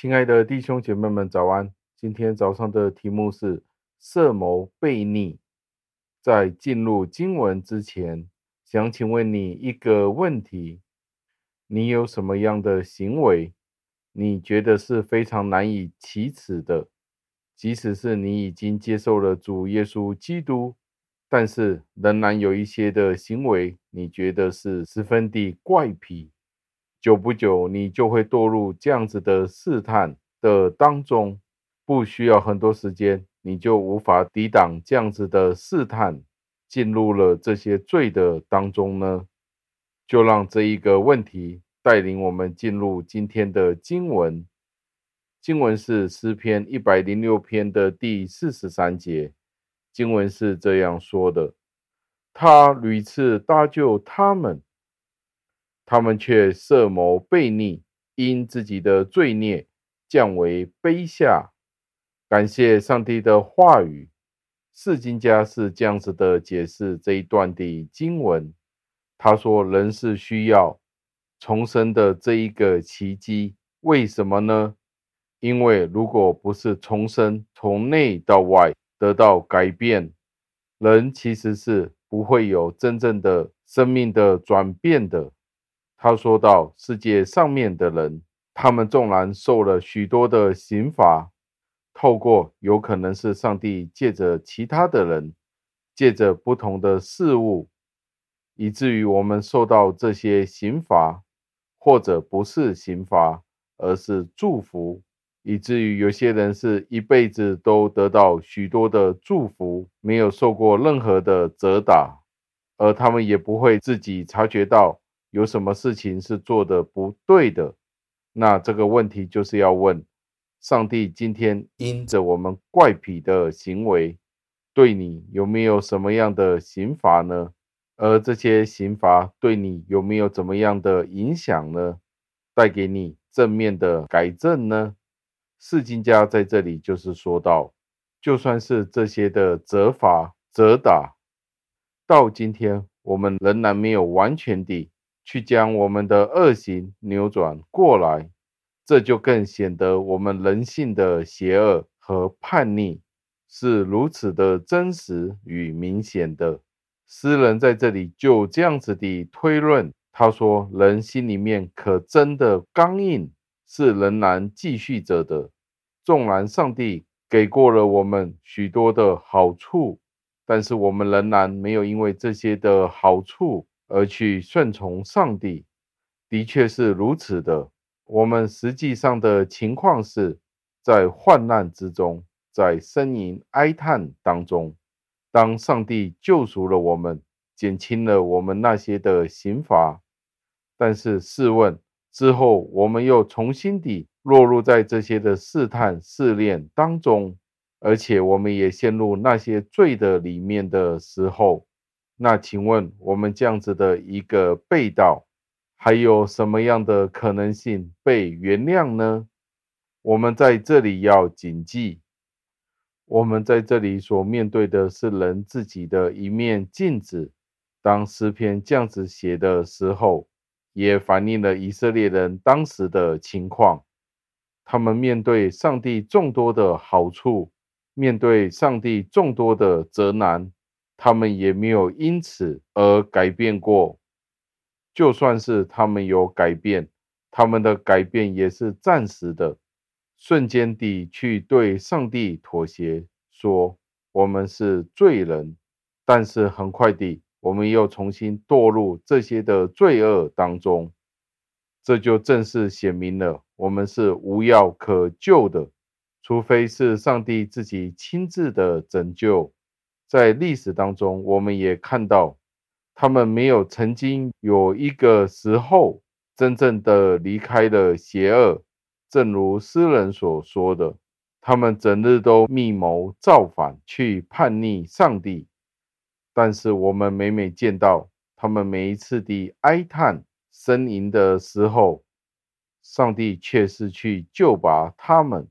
亲爱的弟兄姐妹们，早安！今天早上的题目是设谋悖逆。在进入经文之前，想请问你一个问题：你有什么样的行为，你觉得是非常难以启齿的？即使是你已经接受了主耶稣基督，但是仍然有一些的行为，你觉得是十分的怪癖。久不久，你就会堕入这样子的试探的当中，不需要很多时间，你就无法抵挡这样子的试探，进入了这些罪的当中呢？就让这一个问题带领我们进入今天的经文。经文是诗篇一百零六篇的第四十三节，经文是这样说的：他屡次搭救他们。他们却设谋悖逆，因自己的罪孽降为卑下。感谢上帝的话语，释经家是这样子的解释这一段的经文。他说：“人是需要重生的这一个奇迹，为什么呢？因为如果不是重生，从内到外得到改变，人其实是不会有真正的生命的转变的。”他说到：“世界上面的人，他们纵然受了许多的刑罚，透过有可能是上帝借着其他的人，借着不同的事物，以至于我们受到这些刑罚，或者不是刑罚，而是祝福，以至于有些人是一辈子都得到许多的祝福，没有受过任何的责打，而他们也不会自己察觉到。”有什么事情是做的不对的？那这个问题就是要问上帝：今天因着我们怪癖的行为，对你有没有什么样的刑罚呢？而这些刑罚对你有没有怎么样的影响呢？带给你正面的改正呢？释经家在这里就是说到，就算是这些的责罚、责打，到今天我们仍然没有完全地。去将我们的恶行扭转过来，这就更显得我们人性的邪恶和叛逆是如此的真实与明显的。诗人在这里就这样子的推论，他说：“人心里面可真的刚硬，是仍然继续着的。纵然上帝给过了我们许多的好处，但是我们仍然没有因为这些的好处。”而去顺从上帝，的确是如此的。我们实际上的情况是，在患难之中，在呻吟哀叹当中，当上帝救赎了我们，减轻了我们那些的刑罚，但是试问之后，我们又重新地落入在这些的试探试炼当中，而且我们也陷入那些罪的里面的时候。那请问，我们这样子的一个背道，还有什么样的可能性被原谅呢？我们在这里要谨记，我们在这里所面对的是人自己的一面镜子。当诗篇这样子写的时候，也反映了以色列人当时的情况。他们面对上帝众多的好处，面对上帝众多的责难。他们也没有因此而改变过，就算是他们有改变，他们的改变也是暂时的，瞬间地去对上帝妥协，说我们是罪人，但是很快地，我们又重新堕入这些的罪恶当中，这就正式显明了我们是无药可救的，除非是上帝自己亲自的拯救。在历史当中，我们也看到，他们没有曾经有一个时候真正的离开了邪恶。正如诗人所说的，他们整日都密谋造反，去叛逆上帝。但是我们每每见到他们每一次的哀叹、呻吟的时候，上帝却是去救拔他们。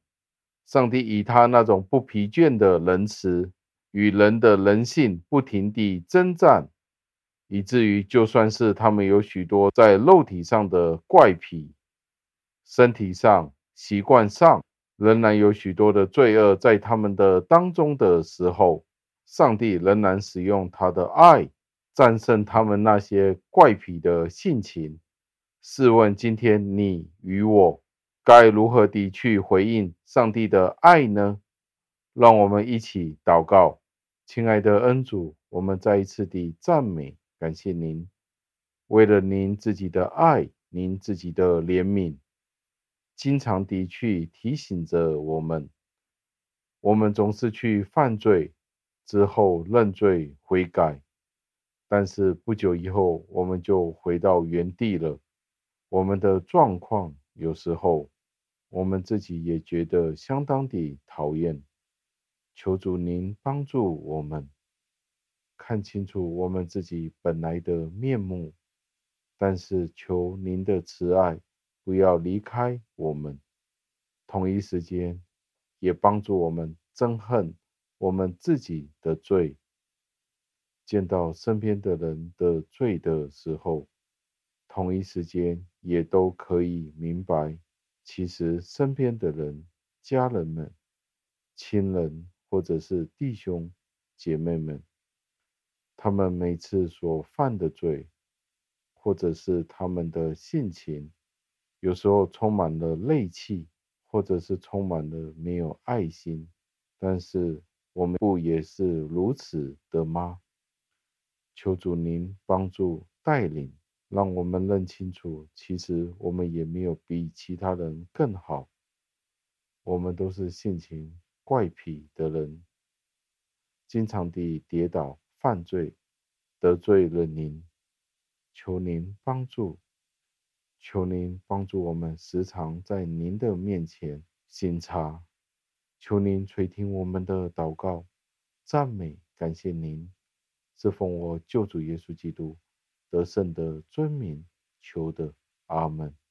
上帝以他那种不疲倦的仁慈。与人的人性不停地征战，以至于就算是他们有许多在肉体上的怪癖，身体上、习惯上仍然有许多的罪恶在他们的当中的时候，上帝仍然使用他的爱战胜他们那些怪癖的性情。试问今天你与我该如何地去回应上帝的爱呢？让我们一起祷告，亲爱的恩主，我们再一次地赞美感谢您，为了您自己的爱，您自己的怜悯。经常地去提醒着我们，我们总是去犯罪之后认罪悔改，但是不久以后我们就回到原地了。我们的状况有时候我们自己也觉得相当的讨厌。求主您帮助我们看清楚我们自己本来的面目，但是求您的慈爱。不要离开我们，同一时间也帮助我们憎恨我们自己的罪。见到身边的人的罪的时候，同一时间也都可以明白，其实身边的人、家人们、亲人或者是弟兄姐妹们，他们每次所犯的罪，或者是他们的性情。有时候充满了戾气，或者是充满了没有爱心，但是我们不也是如此的吗？求主您帮助带领，让我们认清楚，其实我们也没有比其他人更好，我们都是性情怪癖的人，经常地跌倒犯罪，得罪了您，求您帮助。求您帮助我们，时常在您的面前省察。求您垂听我们的祷告，赞美感谢您，是奉我救主耶稣基督得胜的尊名求的，阿门。